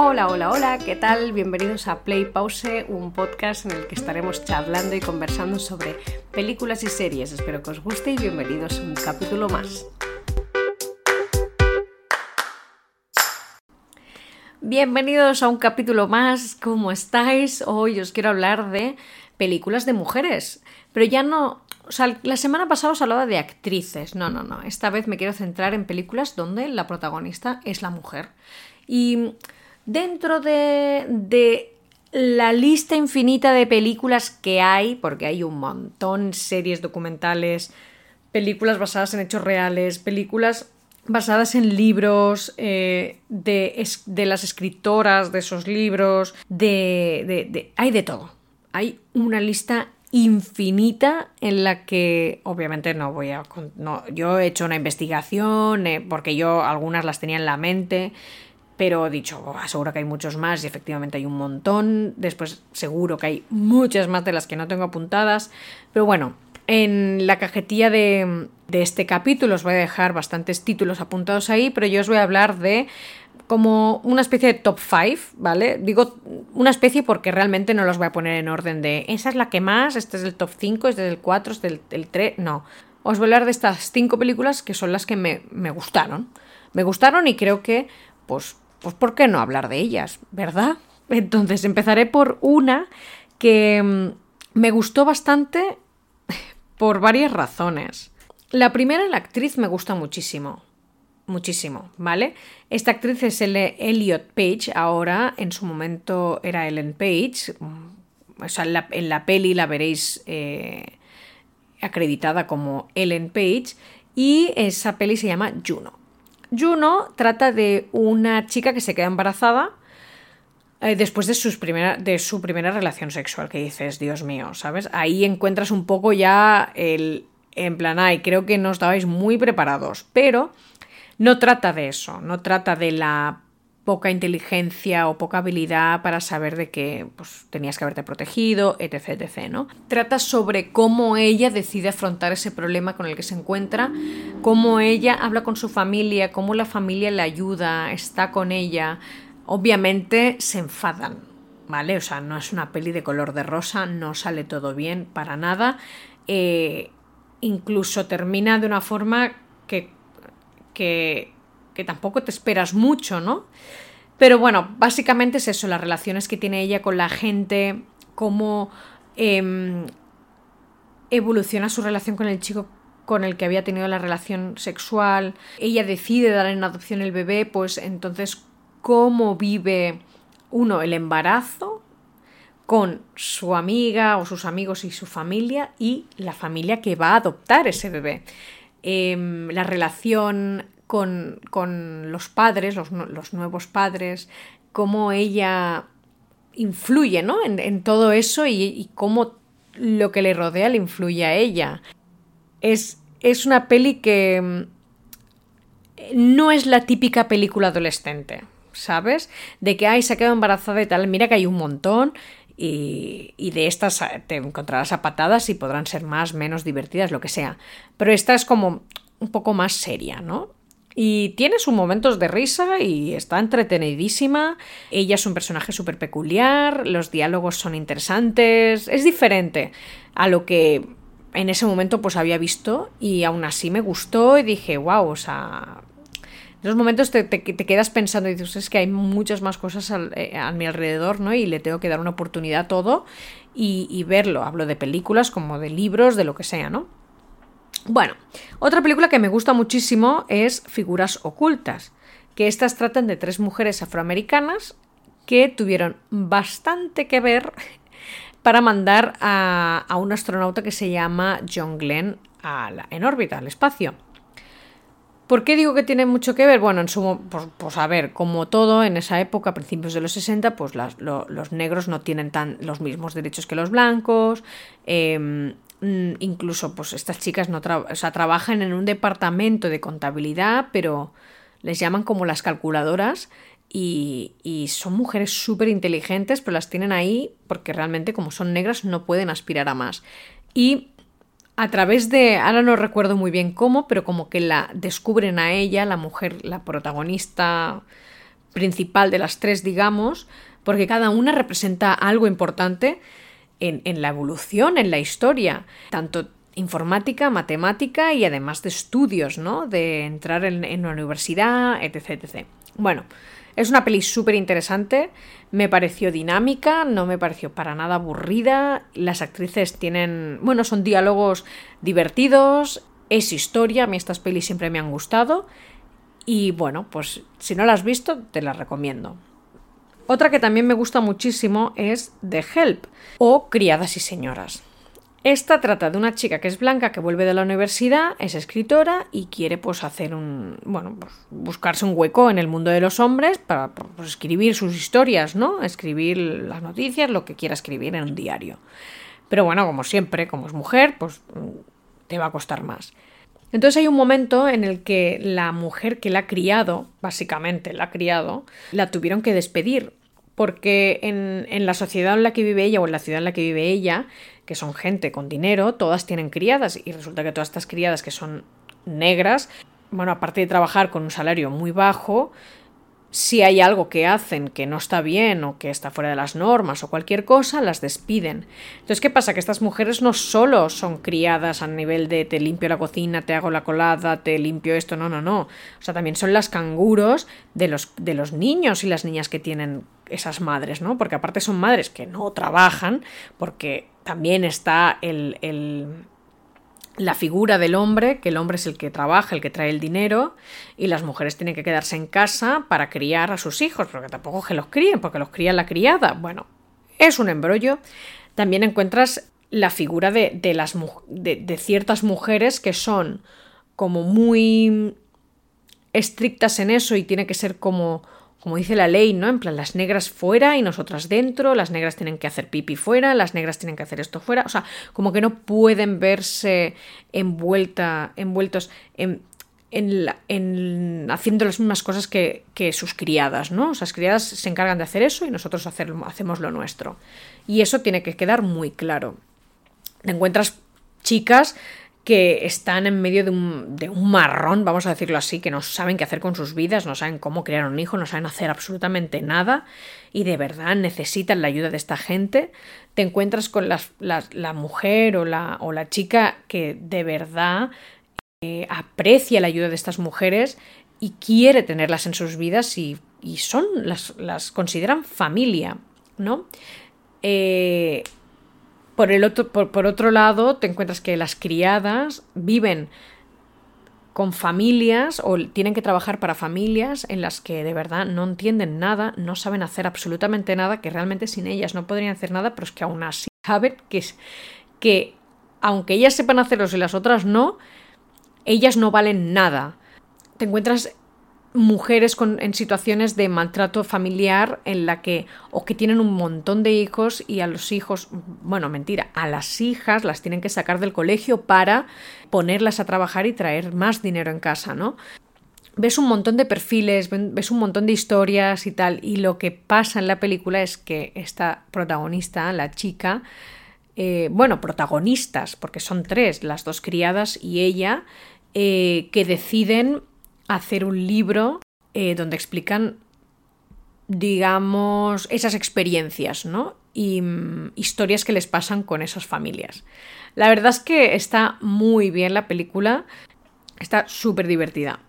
Hola, hola, hola, ¿qué tal? Bienvenidos a Play Pause, un podcast en el que estaremos charlando y conversando sobre películas y series. Espero que os guste y bienvenidos a un capítulo más. Bienvenidos a un capítulo más, ¿cómo estáis? Hoy os quiero hablar de películas de mujeres, pero ya no... La semana pasada os hablaba de actrices, no, no, no, esta vez me quiero centrar en películas donde la protagonista es la mujer. Y dentro de, la lista infinita de películas que hay, porque hay un montón, series documentales, películas basadas en hechos reales, películas basadas en libros eh, de, de, las escritoras de esos libros, de, de, hay de todo. Hay una lista infinita en la que obviamente no voy a yo he hecho una investigación eh, porque yo algunas las tenía en la mente pero he dicho, oh, seguro que hay muchos más y efectivamente hay un montón. Después seguro que hay muchas más de las que no tengo apuntadas. Pero bueno, en la cajetilla de, de este capítulo os voy a dejar bastantes títulos apuntados ahí, pero yo os voy a hablar de como una especie de top 5, ¿vale? Digo una especie porque realmente no los voy a poner en orden de esa es la que más, este es el top 5, este es el 4, este es el, 3, no. Os voy a hablar de estas cinco películas que son las que me, me gustaron. Me gustaron y creo que, pues, pues ¿por qué no hablar de ellas? ¿Verdad? Entonces empezaré por una que mm, me gustó bastante por varias razones. La primera, la actriz me gusta muchísimo. Muchísimo, ¿vale? Esta actriz es Elliot Page, ahora en su momento era Ellen Page. Mm, o sea, en la, peli la veréis eh, acreditada como Ellen Page. Y esa peli se llama Juno. Juno trata de una chica que se queda embarazada eh, después de, sus de su primera relación sexual, que dices, Dios mío, ¿sabes? Ahí encuentras un poco ya el... En plan, ay, creo que no estabais muy preparados, pero no trata de eso, no trata de la poca inteligencia o poca habilidad para saber de que pues, tenías que haberte protegido, etc, etc, ¿no? Trata sobre cómo ella decide afrontar ese problema con el que se encuentra, cómo ella habla con su familia, cómo la familia le ayuda, está con ella. Obviamente se enfadan, ¿vale? O sea, no es una peli de color de rosa, no sale todo bien para nada. Eh, incluso termina de una forma que, que que tampoco te esperas mucho, ¿no? Pero bueno, básicamente es eso, las relaciones que tiene ella con la gente, cómo em, evoluciona su relación con el chico con el que había tenido la relación sexual, ella decide dar en adopción el bebé, pues entonces cómo vive uno el embarazo con su amiga o sus amigos y su familia y la familia que va a adoptar ese bebé. Em, la relación con, los padres, los, nuevos padres, cómo ella influye ¿no? en, todo eso y, cómo lo que le rodea le influye a ella. Es, es una peli que mm, no es la típica película adolescente, ¿sabes? De que, ay, se ha quedado embarazada y tal. Mira que hay un montón y, y, de estas te encontrarás a patadas y podrán ser más, menos divertidas, lo que sea. Pero esta es como un poco más seria, ¿no? Y tiene sus momentos de risa y está entretenidísima. Ella es un personaje súper peculiar, los diálogos son interesantes, es diferente a lo que en ese momento pues había visto y aún así me gustó y dije, wow, o sea... En esos momentos te, quedas pensando y dices, es que hay muchas más cosas eh, a mi alrededor, ¿no? Y le tengo que dar una oportunidad a todo y, y verlo. Hablo de películas como de libros, de lo que sea, ¿no? Bueno, otra película que me gusta muchísimo es Figuras Ocultas, que estas tratan de tres mujeres afroamericanas que tuvieron bastante que ver para mandar a, un astronauta que se llama John Glenn en órbita, al espacio. ¿Por qué digo que tiene mucho que ver? Bueno, en su, pues, pues a ver, como todo en esa época, a principios de los 60, pues los negros no tienen tan los mismos derechos que los blancos. Em, incluso pues estas chicas no trabajan en un departamento de contabilidad, pero les llaman como las calculadoras y, son mujeres súper inteligentes, pero las tienen ahí porque realmente como son negras no pueden aspirar a más. Y a través de, ahora no recuerdo muy bien cómo, pero como que la descubren a ella, la mujer, la protagonista principal de las tres, digamos, porque cada una representa algo importante en, la evolución, en la historia, tanto informática, matemática y además de estudios, ¿no? De entrar en, en una universidad, etc, etc. Bueno, es una peli súper interesante, me pareció dinámica, no me pareció para nada aburrida, las actrices tienen, bueno, son diálogos divertidos, es historia, a mí estas pelis siempre me han gustado y bueno, pues si no la has visto, te la recomiendo. Otra que también me gusta muchísimo es The Help o Criadas y Señoras. Esta trata de una chica que es blanca, que vuelve de la universidad, es escritora y quiere pues hacer un, bueno, pues, buscarse un hueco en el mundo de los hombres para pues, escribir sus historias, ¿no? Escribir las noticias, lo que quiera escribir en un diario. Pero bueno, como siempre, como es mujer, pues te va a costar más. Entonces hay un momento en el que la mujer que la ha criado, básicamente la ha criado, la tuvieron que despedir porque en, en, la sociedad en la que vive ella o en la ciudad en la que vive ella, que son gente con dinero, todas tienen criadas y resulta que todas estas criadas que son negras, bueno, aparte de trabajar con un salario muy bajo, si hay algo que hacen que no está bien o que está fuera de las normas o cualquier cosa, las despiden. Entonces, ¿qué pasa? Que estas mujeres no solo son criadas a nivel de te limpio la cocina, te hago la colada, te limpio esto, no, no, no. O sea, también son las canguros de los, de los niños y las niñas que tienen esas madres, ¿no? Porque aparte son madres que no trabajan, porque también está el, el la figura del hombre, que el hombre es el que trabaja, el que trae el dinero, y las mujeres tienen que quedarse en casa para criar a sus hijos, porque tampoco que los críen, porque los cría la criada. Bueno, es un embrollo. También encuentras la figura de, las, de, de ciertas mujeres que son como muy estrictas en eso y tiene que ser como como dice la ley, ¿no? En plan, las negras fuera y nosotras dentro, las negras tienen que hacer pipi fuera, las negras tienen que hacer esto fuera, o sea, como que no pueden verse envuelta, envueltos en, en, haciendo las mismas cosas que, que, sus criadas, ¿no? O sea, las criadas se encargan de hacer eso y nosotros hacemos lo nuestro. Y eso tiene que quedar muy claro. Te encuentras chicas que están en medio de un, de un, marrón, vamos a decirlo así, que no saben qué hacer con sus vidas, no saben cómo crear un hijo, no saben hacer absolutamente nada y de verdad necesitan la ayuda de esta gente. Te encuentras con la, la, la mujer o la, o la, chica que de verdad eh, aprecia la ayuda de estas mujeres y quiere tenerlas en sus vidas y, y son, las, las consideran familia, ¿no? Eh, por, el otro, por, por otro lado, te encuentras que las criadas viven con familias o tienen que trabajar para familias en las que de verdad no entienden nada, no saben hacer absolutamente nada, que realmente sin ellas no podrían hacer nada, pero es que aún así saben que, que aunque ellas sepan hacerlo y las otras no, ellas no valen nada. Te encuentras mujeres en situaciones de maltrato familiar en la que o que tienen un montón de hijos y a los hijos, bueno, mentira, a las hijas las tienen que sacar del colegio para ponerlas a trabajar y traer más dinero en casa, ¿no? Ves un montón de perfiles, ves un montón de historias y tal, y lo que pasa en la película es que esta protagonista, la chica, eh, bueno, protagonistas, porque son tres, las dos criadas y ella, eh, que deciden hacer un libro eh, donde explican, digamos, esas experiencias, ¿no? Y mm, historias que les pasan con esas familias. La verdad es que está muy bien la película, está súper divertida.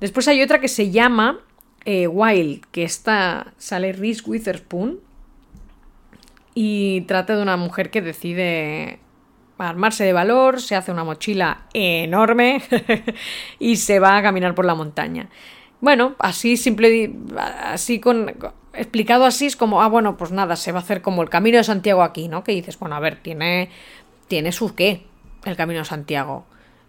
Después hay otra que se llama eh, Wild, que está, sale Reese Witherspoon y trata de una mujer que decide armarse de valor, se hace una mochila enorme y se va a caminar por la montaña. Bueno, así simple, así con explicado así es como, ah, bueno, pues nada, se va a hacer como el Camino de Santiago aquí, ¿no? Que dices, bueno, a ver, tiene, tiene su qué el Camino de Santiago.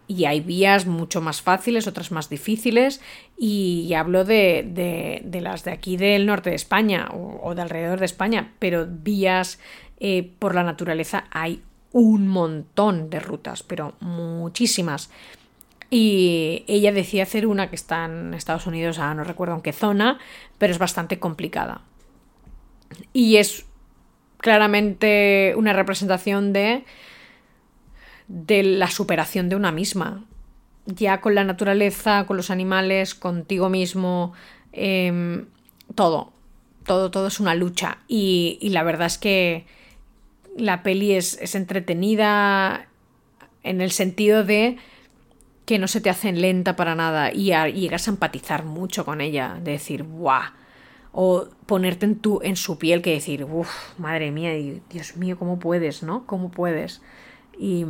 Y hay vías mucho más fáciles, otras más difíciles, y hablo de, de, las de aquí del norte de España o, o de alrededor de España, pero vías eh, por la naturaleza hay un montón de rutas, pero muchísimas. Y ella decía hacer una que está en Estados Unidos, ah, no recuerdo en qué zona, pero es bastante complicada. Y es claramente una representación de, de la superación de una misma. Ya con la naturaleza, con los animales, contigo mismo. Eh, todo, todo, todo es una lucha. Y la verdad es que la peli es, es, entretenida en el sentido de que no se te hacen lenta para nada y, a, llegas a empatizar mucho con ella, de decir, ¡guau! O ponerte en, tu, en su piel que decir, uff, madre mía, Dios mío, ¿cómo puedes, no? ¿Cómo puedes? Y,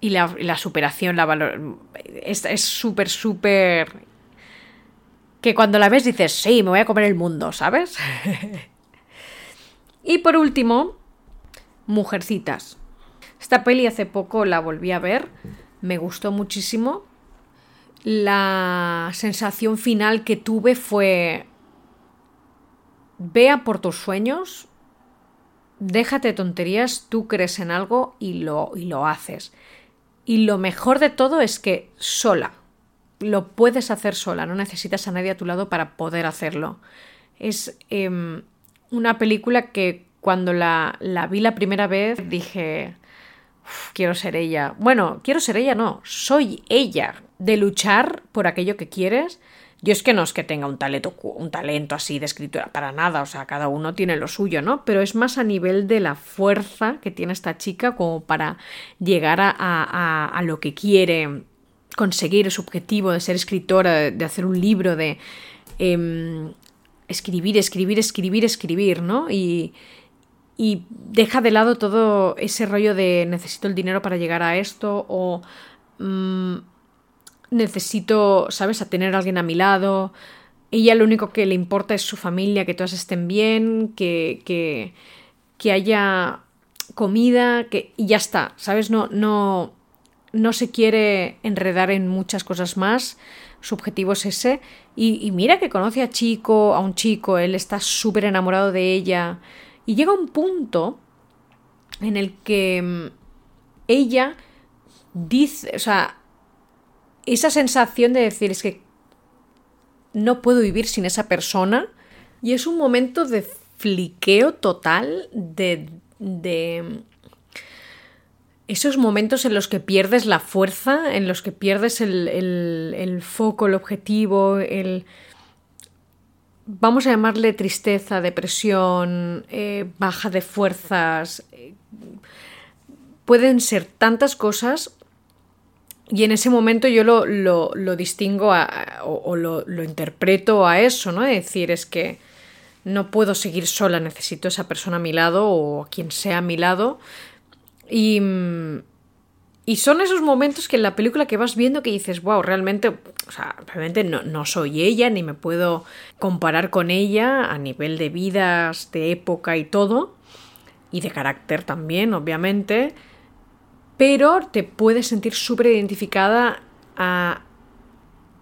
y la, la, superación, la valor, es súper, súper... Que cuando la ves dices, sí, me voy a comer el mundo, ¿sabes? y por último, Mujercitas. Esta peli hace poco la volví a ver, me gustó muchísimo. La sensación final que tuve fue, vea por tus sueños, déjate tonterías, tú crees en algo y lo, y lo haces. Y lo mejor de todo es que sola, lo puedes hacer sola, no necesitas a nadie a tu lado para poder hacerlo. Es eh, una película que cuando la, la, vi la primera vez dije, quiero ser ella. Bueno, quiero ser ella, no, soy ella. De luchar por aquello que quieres. Yo es que no es que tenga un talento, un talento así de escritura, para nada, o sea, cada uno tiene lo suyo, ¿no? Pero es más a nivel de la fuerza que tiene esta chica como para llegar a, a, a lo que quiere conseguir, su objetivo de ser escritora, de, hacer un libro, de eh, escribir, escribir, escribir, escribir, ¿no? Y, y deja de lado todo ese rollo de necesito el dinero para llegar a esto o mmm, necesito, ¿sabes?, a tener a alguien a mi lado. Ella lo único que le importa es su familia, que todas estén bien, que, que, que haya comida, que, y ya está, ¿sabes? No, no, no se quiere enredar en muchas cosas más. Su objetivo es ese. Y, y mira que conoce a chico, a un chico, él está súper enamorado de ella. Y llega un punto en el que mm, ella dice, o sea, esa sensación de decir es que no puedo vivir sin esa persona y es un momento de fliqueo total de, de esos momentos en los que pierdes la fuerza, en los que pierdes el, el, foco, el objetivo, el, vamos a llamarle tristeza, depresión, eh, baja de fuerzas, eh, pueden ser tantas cosas y en ese momento yo lo, lo, lo distingo a, o, lo, lo, interpreto a eso, ¿no? Es decir, es que no puedo seguir sola, necesito esa persona a mi lado o a quien sea a mi lado. Y, y son esos momentos que en la película que vas viendo que dices, wow, realmente, o sea, realmente no, no, soy ella, ni me puedo comparar con ella a nivel de vidas, de época y todo, y de carácter también, obviamente, pero te puedes sentir súper identificada a,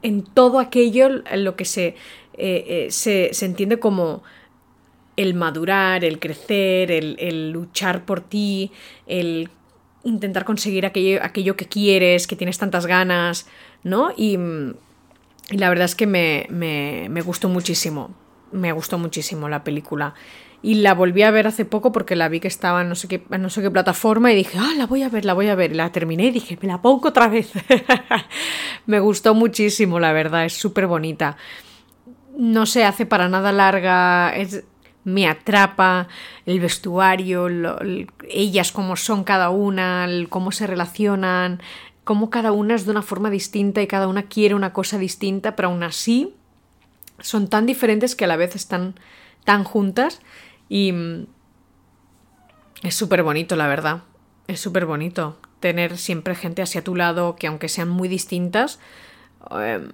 en todo aquello en lo que se, eh, eh, se, se, entiende como el madurar, el crecer, el, luchar por ti, el intentar conseguir aquello, aquello que quieres, que tienes tantas ganas, ¿no? Y, la verdad es que me, me, me, gustó muchísimo, me gustó muchísimo la película. Y la volví a ver hace poco porque la vi que estaba en no sé qué, no sé qué plataforma y dije, ah, la voy a ver, la voy a ver. La terminé y dije, me la pongo otra vez. me gustó muchísimo, la verdad, es súper bonita. No se hace para nada larga, es, me atrapa el vestuario, ellas cómo son cada una, cómo se relacionan, cómo cada una es de una forma distinta y cada una quiere una cosa distinta, pero aún así son tan diferentes que a la vez están tan juntas y mm, es súper bonito, la verdad. Es súper bonito tener siempre gente hacia tu lado que aunque sean muy distintas, eh,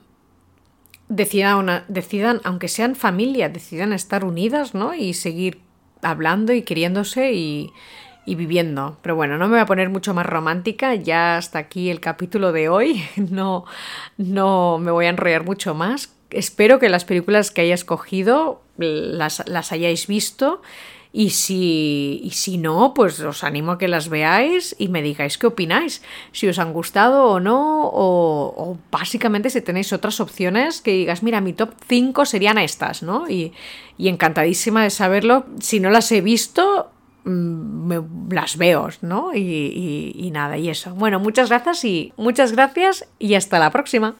decidan, una, decidan, aunque sean familia, decidan estar unidas, ¿no? Y seguir hablando y queriéndose y, viviendo. Pero bueno, no me voy a poner mucho más romántica, ya hasta aquí el capítulo de hoy, no, no me voy a enrollar mucho más. Espero que las películas que haya escogido las, las hayáis visto y si, y si no, pues os animo a que las veáis y me digáis qué opináis, si os han gustado o no, o, básicamente si tenéis otras opciones que digas, mira, mi top 5 serían estas, ¿no? Y, y encantadísima de saberlo. Si no las he visto, mm, las veo, ¿no? Y, y, y nada, y eso. Bueno, muchas gracias y muchas gracias y hasta la próxima.